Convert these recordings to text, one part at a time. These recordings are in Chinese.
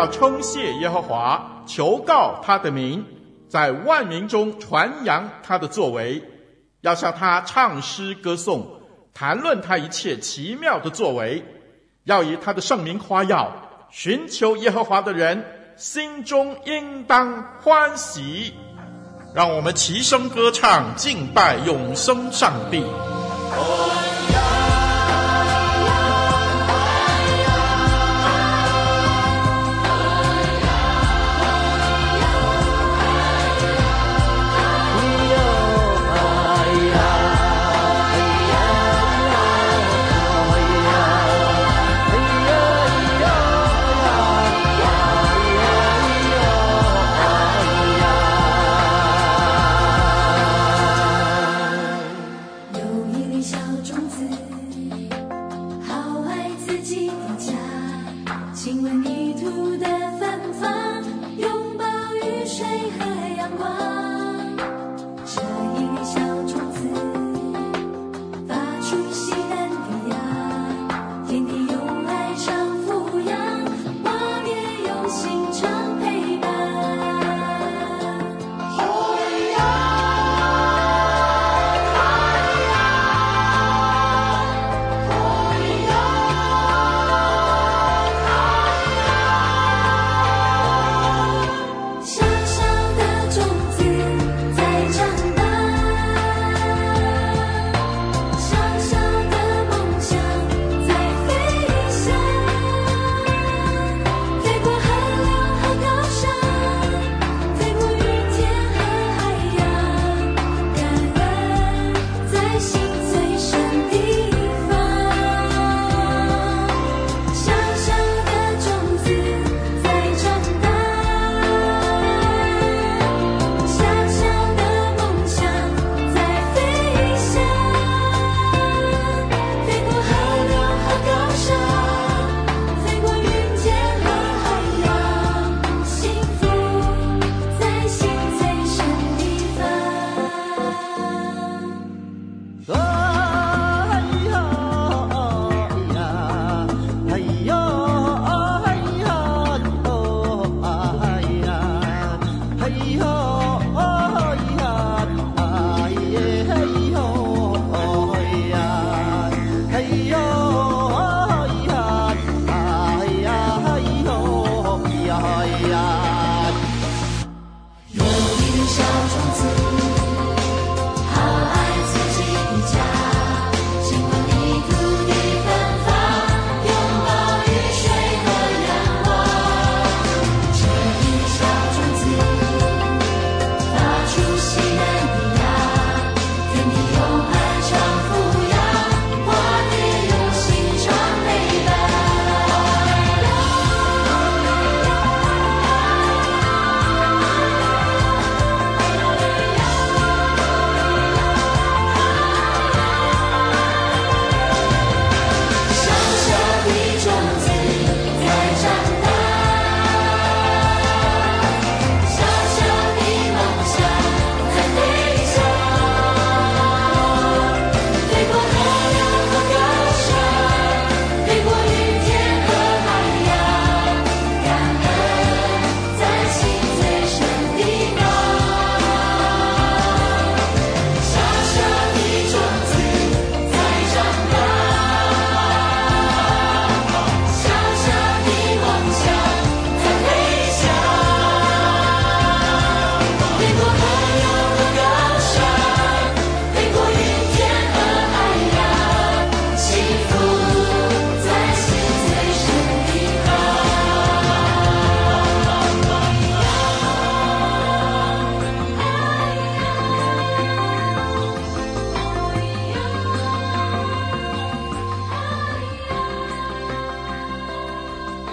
要称谢耶和华，求告他的名，在万民中传扬他的作为，要向他唱诗歌颂，谈论他一切奇妙的作为，要以他的圣名夸耀。寻求耶和华的人心中应当欢喜。让我们齐声歌唱，敬拜永生上帝。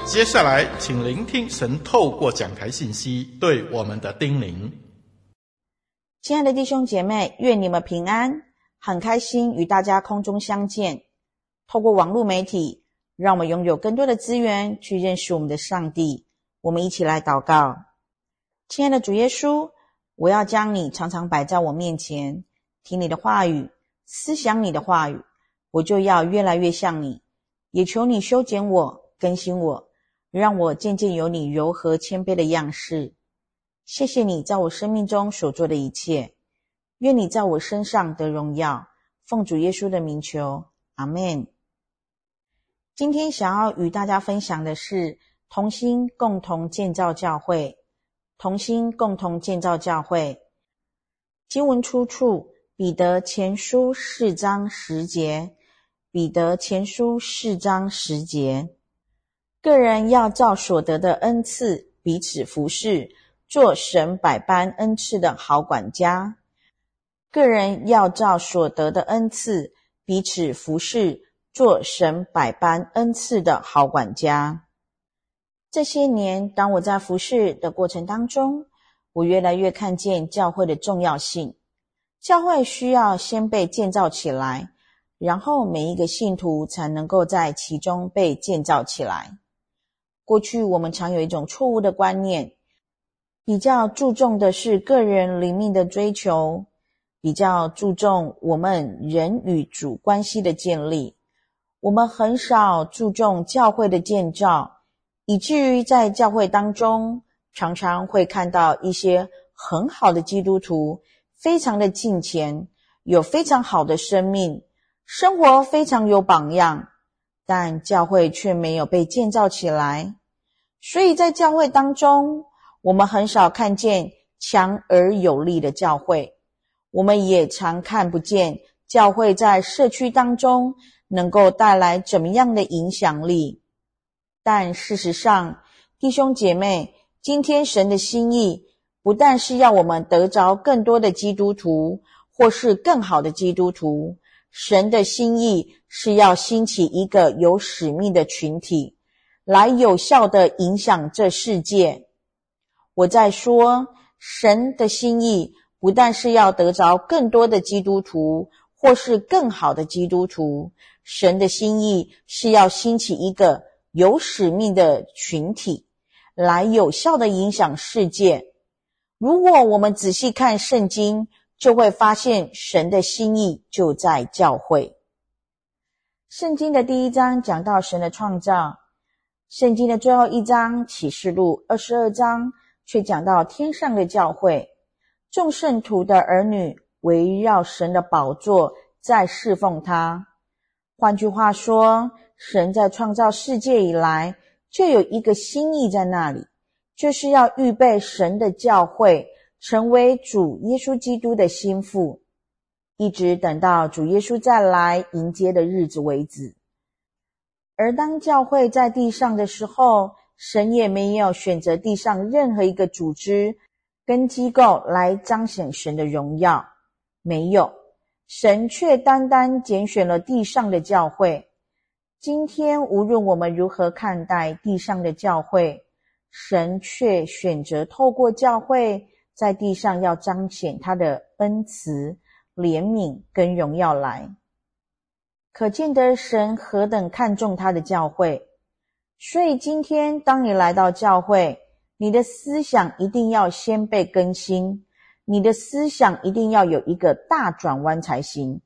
接下来，请聆听神透过讲台信息对我们的叮咛。亲爱的弟兄姐妹，愿你们平安，很开心与大家空中相见。透过网络媒体，让我们拥有更多的资源去认识我们的上帝。我们一起来祷告。亲爱的主耶稣，我要将你常常摆在我面前，听你的话语，思想你的话语，我就要越来越像你。也求你修剪我，更新我。让我渐渐有你柔和谦卑的样式。谢谢你在我生命中所做的一切。愿你在我身上得荣耀。奉主耶稣的名求，阿门。今天想要与大家分享的是同心共同建造教会。同心共同建造教会。经文出处：彼得前书四章十节。彼得前书四章十节。个人要照所得的恩赐彼此服侍，做神百般恩赐的好管家。个人要照所得的恩赐彼此服侍，做神百般恩赐的好管家。这些年，当我在服侍的过程当中，我越来越看见教会的重要性。教会需要先被建造起来，然后每一个信徒才能够在其中被建造起来。过去我们常有一种错误的观念，比较注重的是个人灵命的追求，比较注重我们人与主关系的建立。我们很少注重教会的建造，以至于在教会当中，常常会看到一些很好的基督徒，非常的敬虔，有非常好的生命，生活非常有榜样。但教会却没有被建造起来，所以在教会当中，我们很少看见强而有力的教会，我们也常看不见教会在社区当中能够带来怎么样的影响力。但事实上，弟兄姐妹，今天神的心意不但是要我们得着更多的基督徒，或是更好的基督徒。神的心意是要兴起一个有使命的群体，来有效地影响这世界。我在说，神的心意不但是要得着更多的基督徒，或是更好的基督徒，神的心意是要兴起一个有使命的群体，来有效地影响世界。如果我们仔细看圣经，就会发现神的心意就在教会。圣经的第一章讲到神的创造，圣经的最后一章启示录二十二章却讲到天上的教会，众圣徒的儿女围绕神的宝座在侍奉他。换句话说，神在创造世界以来就有一个心意在那里，就是要预备神的教会。成为主耶稣基督的心腹，一直等到主耶稣再来迎接的日子为止。而当教会在地上的时候，神也没有选择地上任何一个组织跟机构来彰显神的荣耀，没有，神却单单拣选了地上的教会。今天无论我们如何看待地上的教会，神却选择透过教会。在地上要彰显他的恩慈、怜悯跟荣耀来，可见得神何等看重他的教会。所以今天当你来到教会，你的思想一定要先被更新，你的思想一定要有一个大转弯才行。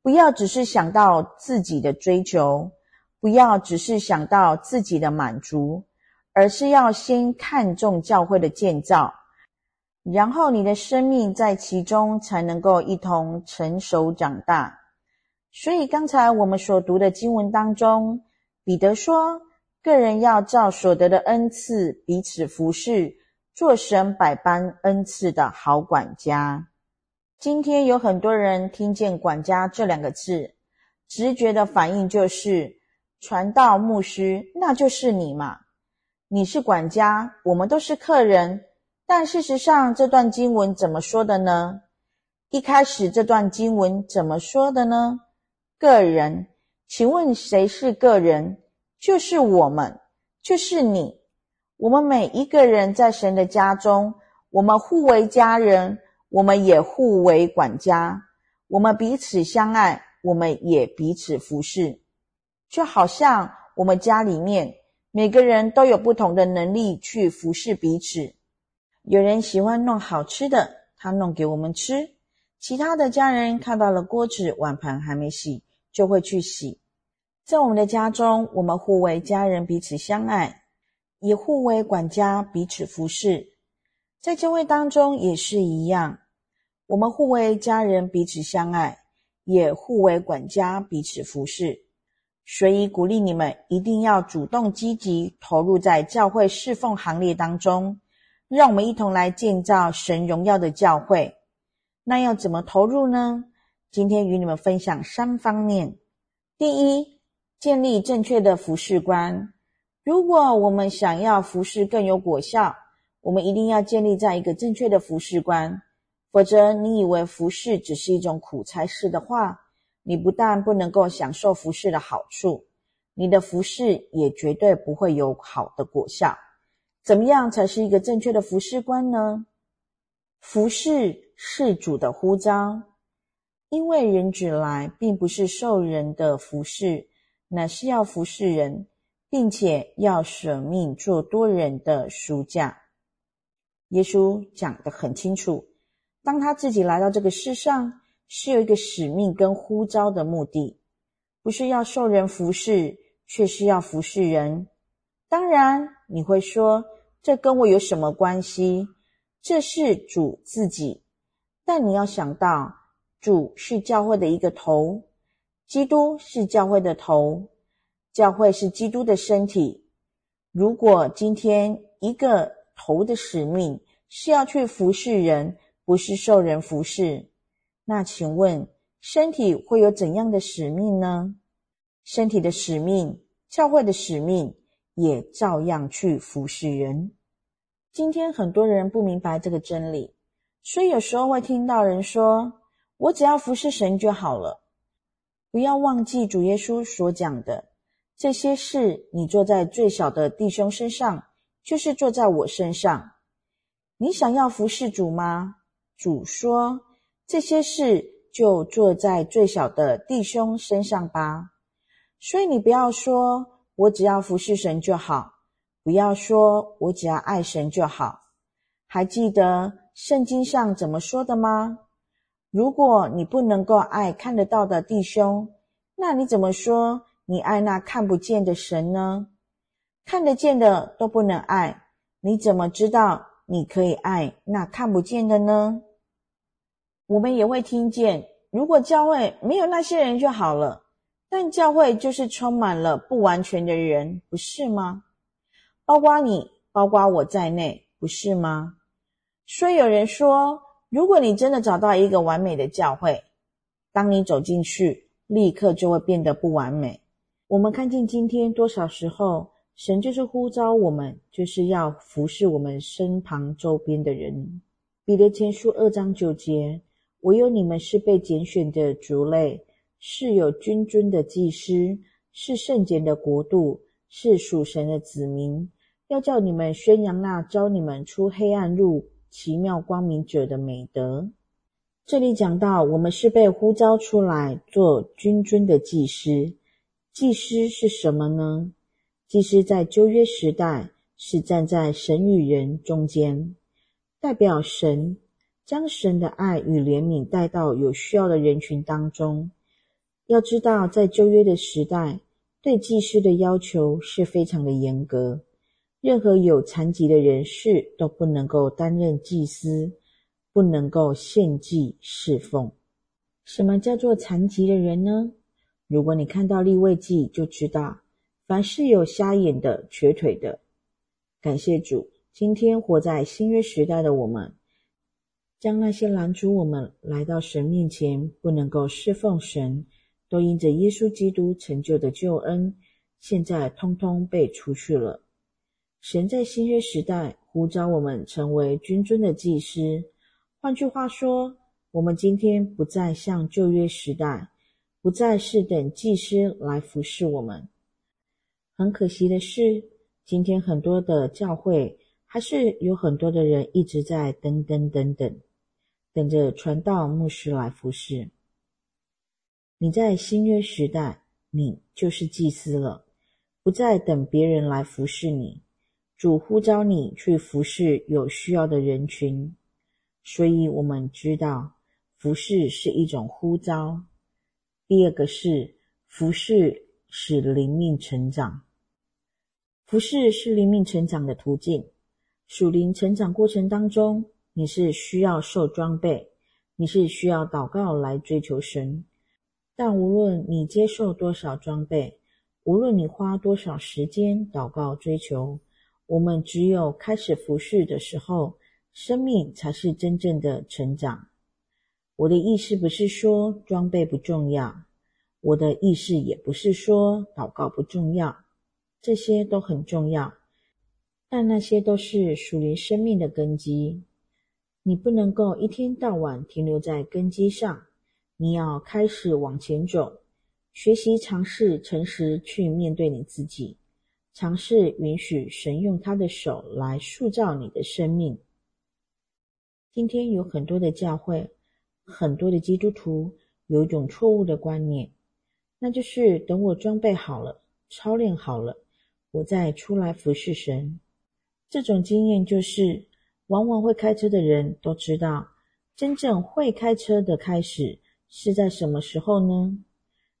不要只是想到自己的追求，不要只是想到自己的满足，而是要先看重教会的建造。然后你的生命在其中才能够一同成熟长大。所以刚才我们所读的经文当中，彼得说：“个人要照所得的恩赐彼此服侍，做神百般恩赐的好管家。”今天有很多人听见“管家”这两个字，直觉的反应就是：传道牧师，那就是你嘛？你是管家，我们都是客人。但事实上，这段经文怎么说的呢？一开始这段经文怎么说的呢？个人，请问谁是个人？就是我们，就是你。我们每一个人在神的家中，我们互为家人，我们也互为管家，我们彼此相爱，我们也彼此服侍。就好像我们家里面每个人都有不同的能力去服侍彼此。有人喜欢弄好吃的，他弄给我们吃；其他的家人看到了锅子、碗盘还没洗，就会去洗。在我们的家中，我们互为家人，彼此相爱。也互为管家，彼此服侍。在教会当中也是一样，我们互为家人，彼此相爱，也互为管家，彼此服侍。所以鼓励你们一定要主动积极投入在教会侍奉行列当中，让我们一同来建造神荣耀的教会。那要怎么投入呢？今天与你们分享三方面。第一，建立正确的服事观。如果我们想要服事更有果效，我们一定要建立在一个正确的服事观。否则，你以为服事只是一种苦差事的话，你不但不能够享受服事的好处，你的服事也绝对不会有好的果效。怎么样才是一个正确的服侍观呢？服事是主的呼召，因为人只来，并不是受人的服侍，乃是要服侍人。并且要舍命做多人的赎价。耶稣讲得很清楚，当他自己来到这个世上，是有一个使命跟呼召的目的，不是要受人服侍，却是要服侍人。当然，你会说，这跟我有什么关系？这是主自己，但你要想到，主是教会的一个头，基督是教会的头。教会是基督的身体。如果今天一个头的使命是要去服侍人，不是受人服侍，那请问身体会有怎样的使命呢？身体的使命，教会的使命也照样去服侍人。今天很多人不明白这个真理，所以有时候会听到人说：“我只要服侍神就好了。”不要忘记主耶稣所讲的。这些事你做在最小的弟兄身上，就是做在我身上。你想要服侍主吗？主说：“这些事就做在最小的弟兄身上吧。”所以你不要说我只要服侍神就好，不要说我只要爱神就好。还记得圣经上怎么说的吗？如果你不能够爱看得到的弟兄，那你怎么说？你爱那看不见的神呢？看得见的都不能爱，你怎么知道你可以爱那看不见的呢？我们也会听见，如果教会没有那些人就好了，但教会就是充满了不完全的人，不是吗？包括你，包括我在内，不是吗？所以有人说，如果你真的找到一个完美的教会，当你走进去，立刻就会变得不完美。我们看见今天多少时候，神就是呼召我们，就是要服侍我们身旁周边的人。彼得前书二章九节：唯有你们是被拣选的族类，是有君尊的祭司，是圣洁的国度，是属神的子民。要叫你们宣扬那召你们出黑暗入奇妙光明者的美德。这里讲到，我们是被呼召出来做君尊的祭司。祭司是什么呢？祭司在旧约时代是站在神与人中间，代表神将神的爱与怜悯带到有需要的人群当中。要知道，在旧约的时代，对祭司的要求是非常的严格，任何有残疾的人士都不能够担任祭司，不能够献祭侍奉。什么叫做残疾的人呢？如果你看到立位记，就知道，凡是有瞎眼的、瘸腿的，感谢主，今天活在新约时代的我们，将那些拦阻我们来到神面前不能够侍奉神，都因着耶稣基督成就的救恩，现在通通被除去了。神在新约时代呼召我们成为君尊的祭司，换句话说，我们今天不再像旧约时代。不再是等祭司来服侍我们。很可惜的是，今天很多的教会还是有很多的人一直在等等等等，等着传道牧师来服侍。你在新约时代，你就是祭司了，不再等别人来服侍你。主呼召你去服侍有需要的人群，所以我们知道服侍是一种呼召。第二个是服侍使灵命成长，服侍是灵命成长的途径。属灵成长过程当中，你是需要受装备，你是需要祷告来追求神。但无论你接受多少装备，无论你花多少时间祷告追求，我们只有开始服侍的时候，生命才是真正的成长。我的意思不是说装备不重要，我的意思也不是说祷告不重要，这些都很重要，但那些都是属于生命的根基。你不能够一天到晚停留在根基上，你要开始往前走，学习尝试诚实去面对你自己。尝试允许神用他的手来塑造你的生命。今天有很多的教会，很多的基督徒有一种错误的观念，那就是等我装备好了，操练好了，我再出来服侍神。这种经验就是，往往会开车的人都知道，真正会开车的开始是在什么时候呢？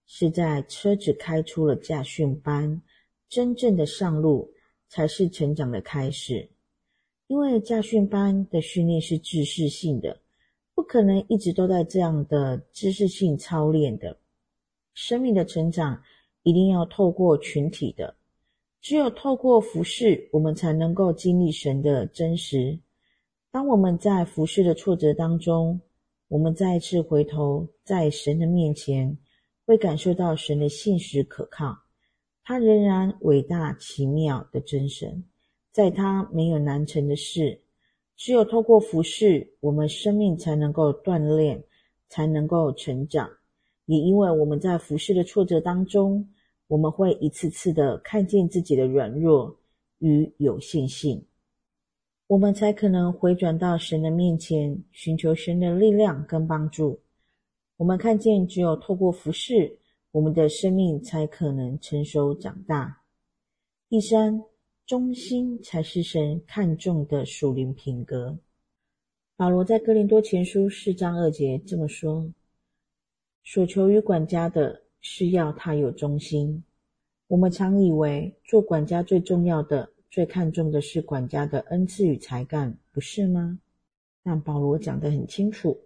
是在车子开出了驾训班。真正的上路才是成长的开始，因为驾训班的训练是知识性的，不可能一直都在这样的知识性操练的。生命的成长一定要透过群体的，只有透过服侍，我们才能够经历神的真实。当我们在服侍的挫折当中，我们再一次回头在神的面前，会感受到神的信实可靠。他仍然伟大奇妙的真神，在他没有难成的事。只有透过服侍，我们生命才能够锻炼，才能够成长。也因为我们在服侍的挫折当中，我们会一次次的看见自己的软弱与有限性，我们才可能回转到神的面前，寻求神的力量跟帮助。我们看见，只有透过服侍。我们的生命才可能成熟长大。第三，忠心才是神看重的属灵品格。保罗在哥林多前书四章二节这么说：“所求于管家的是要他有忠心。”我们常以为做管家最重要的、最看重的是管家的恩赐与才干，不是吗？但保罗讲得很清楚，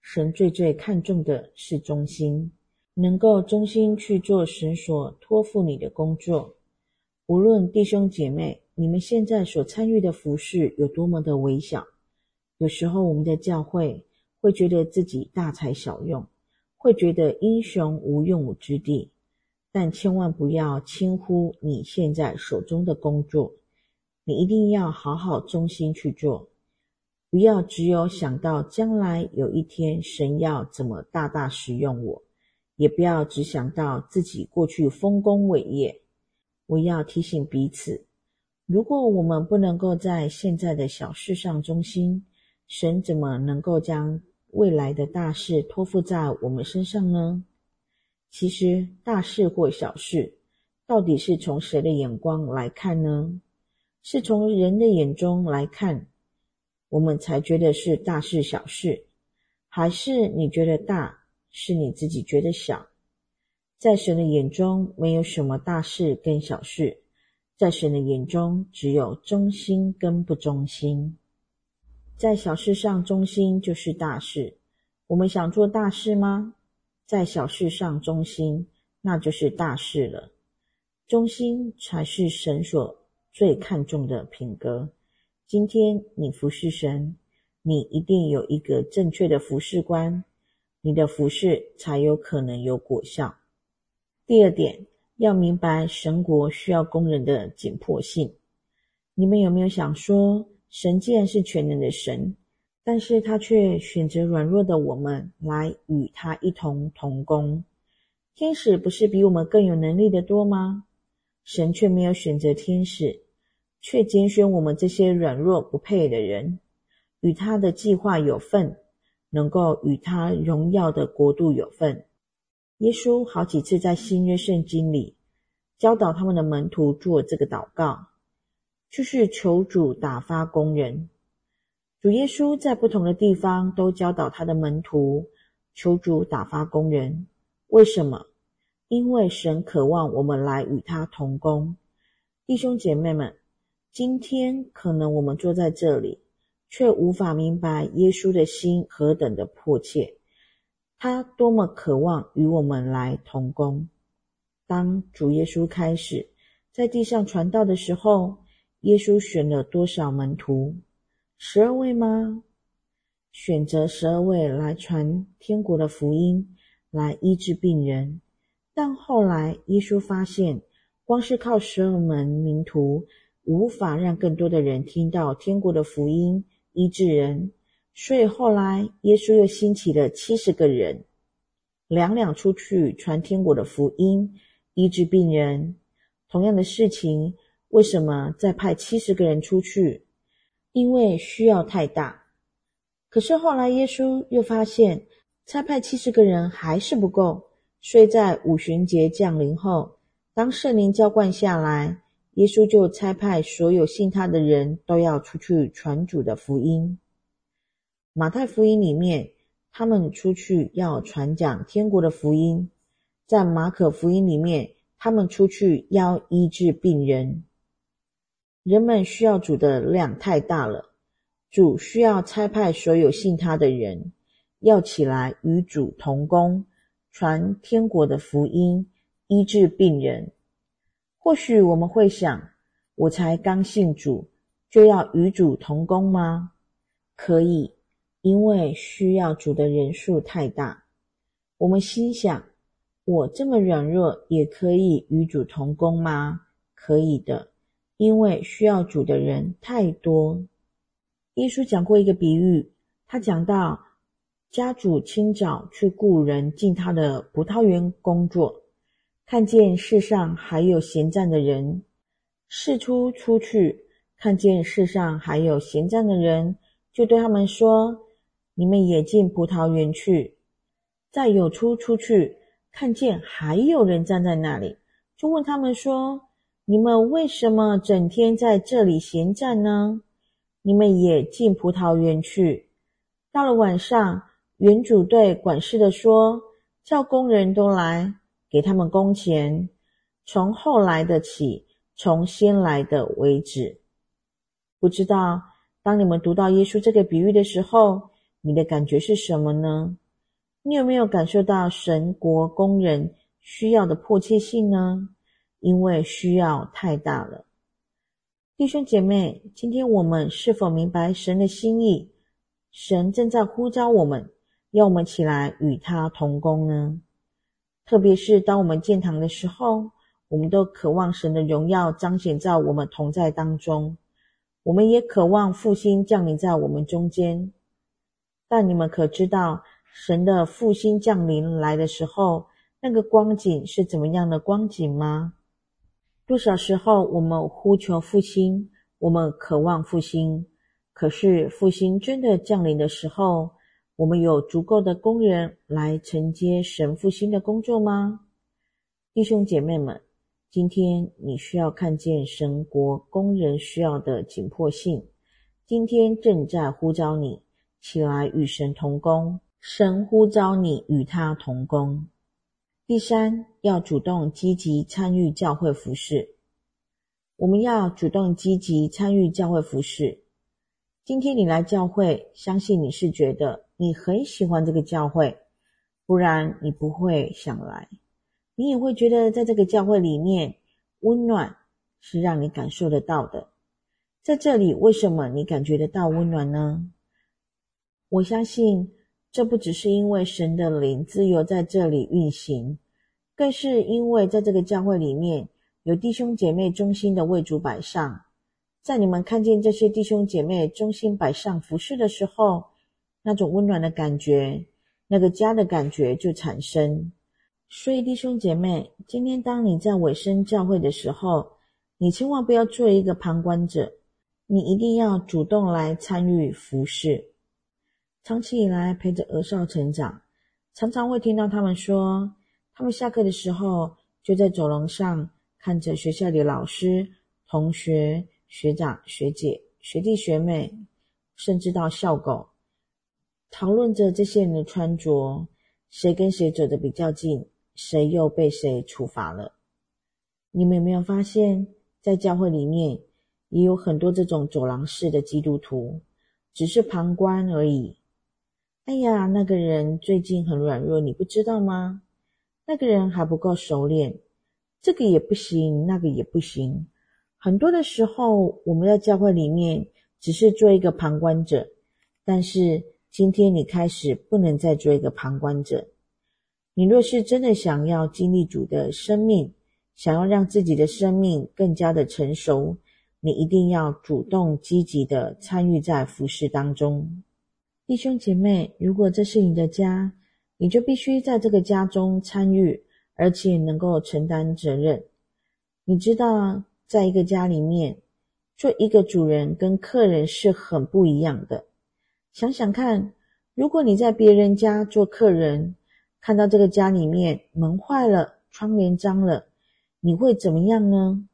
神最最看重的是忠心。能够忠心去做神所托付你的工作，无论弟兄姐妹，你们现在所参与的服事有多么的微小，有时候我们的教会会觉得自己大材小用，会觉得英雄无用武之地，但千万不要轻忽你现在手中的工作，你一定要好好忠心去做，不要只有想到将来有一天神要怎么大大使用我。也不要只想到自己过去丰功伟业。我要提醒彼此，如果我们不能够在现在的小事上忠心，神怎么能够将未来的大事托付在我们身上呢？其实大事或小事，到底是从谁的眼光来看呢？是从人的眼中来看，我们才觉得是大事小事，还是你觉得大？是你自己觉得小，在神的眼中没有什么大事跟小事，在神的眼中只有忠心跟不忠心。在小事上忠心就是大事。我们想做大事吗？在小事上忠心，那就是大事了。忠心才是神所最看重的品格。今天你服侍神，你一定有一个正确的服侍观。你的服侍才有可能有果效。第二点，要明白神国需要工人的紧迫性。你们有没有想说，神既然是全能的神，但是他却选择软弱的我们来与他一同同工？天使不是比我们更有能力的多吗？神却没有选择天使，却拣选我们这些软弱不配的人，与他的计划有份，能够与他荣耀的国度有份。耶稣好几次在新约圣经里教导他们的门徒做这个祷告，就是求主打发工人。主耶稣在不同的地方都教导他的门徒求主打发工人。为什么？因为神渴望我们来与他同工。弟兄姐妹们，今天可能我们坐在这里，却无法明白耶稣的心何等的迫切。他多么渴望与我们来同工。当主耶稣开始在地上传道的时候，耶稣选了多少门徒？十二位吗？选择十二位来传天国的福音，来医治病人。但后来耶稣发现，光是靠十二门名徒，无法让更多的人听到天国的福音，医治人。所以后来，耶稣又兴起了七十个人，两两出去传天国的福音，医治病人。同样的事情，为什么再派七十个人出去？因为需要太大。可是后来，耶稣又发现，差派七十个人还是不够，所以在五旬节降临后，当圣灵浇灌下来，耶稣就差派所有信他的人都要出去传主的福音。马太福音里面，他们出去要传讲天国的福音；在马可福音里面，他们出去要医治病人。人们需要主的量太大了，主需要差派所有信他的人，要起来与主同工，传天国的福音，医治病人。或许我们会想，我才刚信主，就要与主同工吗？可以。因为需要主的人数太大，我们心想：我这么软弱，也可以与主同工吗？可以的，因为需要主的人太多。耶稣讲过一个比喻，他讲到家主清早去雇人进他的葡萄园工作，看见世上还有闲站的人，释出出去，看见世上还有闲站的人，就对他们说。你们也进葡萄园去，再有出出去，看见还有人站在那里，就问他们说：“你们为什么整天在这里闲站呢？”你们也进葡萄园去。到了晚上，园主对管事的说：“叫工人都来，给他们工钱，从后来的起，从先来的为止。”不知道当你们读到耶稣这个比喻的时候，你的感觉是什么呢？你有没有感受到神国工人需要的迫切性呢？因为需要太大了。弟兄姐妹，今天我们是否明白神的心意？神正在呼召我们，要我们起来与他同工呢？特别是当我们建堂的时候，我们都渴望神的荣耀彰显在我们同在当中，我们也渴望复兴降临在我们中间。但你们可知道，神的复兴降临来的时候，那个光景是怎么样的光景吗？多少时候我们呼求复兴，我们渴望复兴，可是复兴真的降临的时候，我们有足够的工人来承接神复兴的工作吗？弟兄姐妹们，今天你需要看见神国工人需要的紧迫性，今天正在呼召你。起来与神同工，神呼召你与他同工。第三，要主动积极参与教会服事。我们要主动积极参与教会服事。今天你来教会，相信你是觉得你很喜欢这个教会，不然你不会想来。你也会觉得在这个教会里面，温暖是让你感受得到的。在这里，为什么你感觉得到温暖呢？我相信，这不只是因为神的灵自由在这里运行，更是因为在这个教会里面有弟兄姐妹忠心的为主摆上。在你们看见这些弟兄姐妹忠心摆上服事的时候，那种温暖的感觉，那个家的感觉就产生。所以，弟兄姐妹，今天当你在委身教会的时候，你千万不要做一个旁观者，你一定要主动来参与服饰。长期以来陪着儿少成长，常常会听到他们说，他们下课的时候就在走廊上看着学校里老师、同学、学长、学姐、学弟、学妹，甚至到校狗，讨论着这些人的穿着，谁跟谁走得比较近，谁又被谁处罚了。你们有没有发现，在教会里面也有很多这种走廊式的基督徒，只是旁观而已。哎呀，那个人最近很软弱，你不知道吗？那个人还不够熟练，这个也不行，那个也不行。很多的时候，我们在教会里面只是做一个旁观者，但是今天你开始不能再做一个旁观者。你若是真的想要经历主的生命，想要让自己的生命更加的成熟，你一定要主动积极的参与在服事当中。弟兄姐妹，如果这是你的家，你就必须在这个家中参与，而且能够承担责任。你知道，在一个家里面，做一个主人跟客人是很不一样的。想想看，如果你在别人家做客人，看到这个家里面门坏了，窗帘脏了，你会怎么样呢？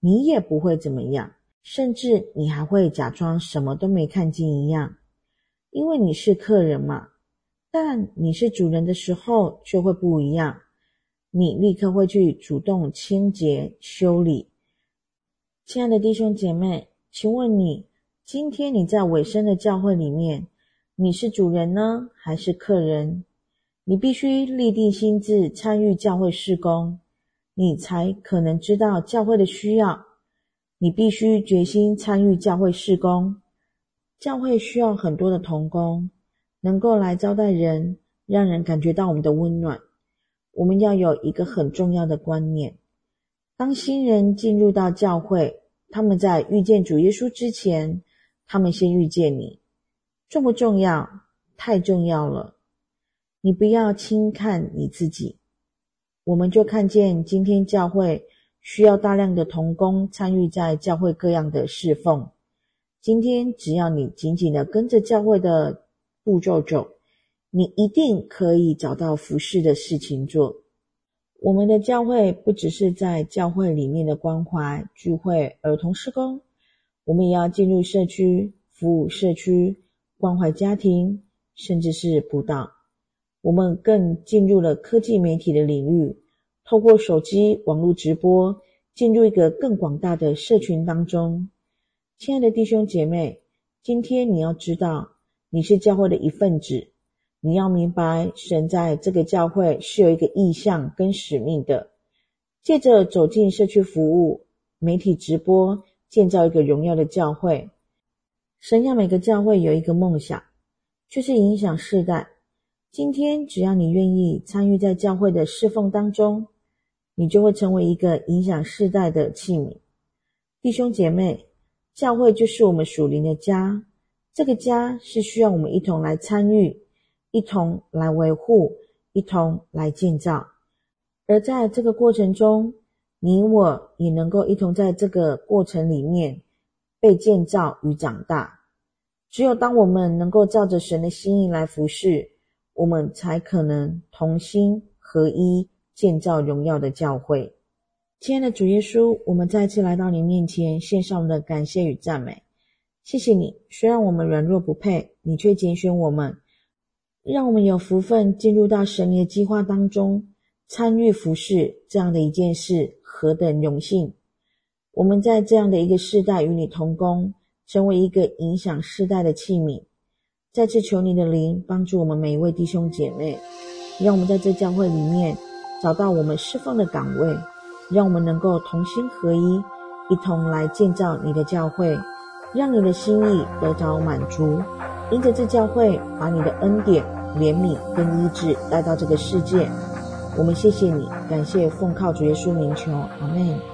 你也不会怎么样，甚至你还会假装什么都没看见一样。因为你是客人嘛，但你是主人的时候却会不一样。你立刻会去主动清洁修理。亲爱的弟兄姐妹，请问你今天你在委身的教会里面，你是主人呢，还是客人？你必须立定心志参与教会事工，你才可能知道教会的需要。你必须决心参与教会事工。教会需要很多的童工，能够来招待人，让人感觉到我们的温暖。我们要有一个很重要的观念：当新人进入到教会，他们在遇见主耶稣之前，他们先遇见你，重不重要？太重要了！你不要轻看你自己。我们就看见今天教会需要大量的童工参与在教会各样的侍奉。今天只要你紧紧的跟着教会的步骤走，你一定可以找到服事的事情做。我们的教会不只是在教会里面的关怀聚会、儿童施工，我们也要进入社区服务社区、关怀家庭，甚至是辅导。我们更进入了科技媒体的领域，透过手机网络直播，进入一个更广大的社群当中。亲爱的弟兄姐妹，今天你要知道，你是教会的一份子。你要明白，神在这个教会是有一个意向跟使命的。借着走进社区服务、媒体直播，建造一个荣耀的教会。神要每个教会有一个梦想，就是影响世代。今天，只要你愿意参与在教会的侍奉当中，你就会成为一个影响世代的器皿。弟兄姐妹。教会就是我们属灵的家，这个家是需要我们一同来参与、一同来维护、一同来建造。而在这个过程中，你我也能够一同在这个过程里面被建造与长大。只有当我们能够照着神的心意来服侍，我们才可能同心合一建造荣耀的教会。亲爱的主耶稣，我们再次来到你面前，献上我们的感谢与赞美。谢谢你，虽然我们软弱不配，你却拣选我们，让我们有福分进入到神的计划当中，参与服事这样的一件事，何等荣幸！我们在这样的一个世代与你同工，成为一个影响世代的器皿。再次求你的灵帮助我们每一位弟兄姐妹，让我们在这教会里面找到我们侍奉的岗位。让我们能够同心合一，一同来建造你的教会，让你的心意得着满足。因着这教会，把你的恩典、怜悯跟医治带到这个世界。我们谢谢你，感谢奉靠主耶稣名求，阿门。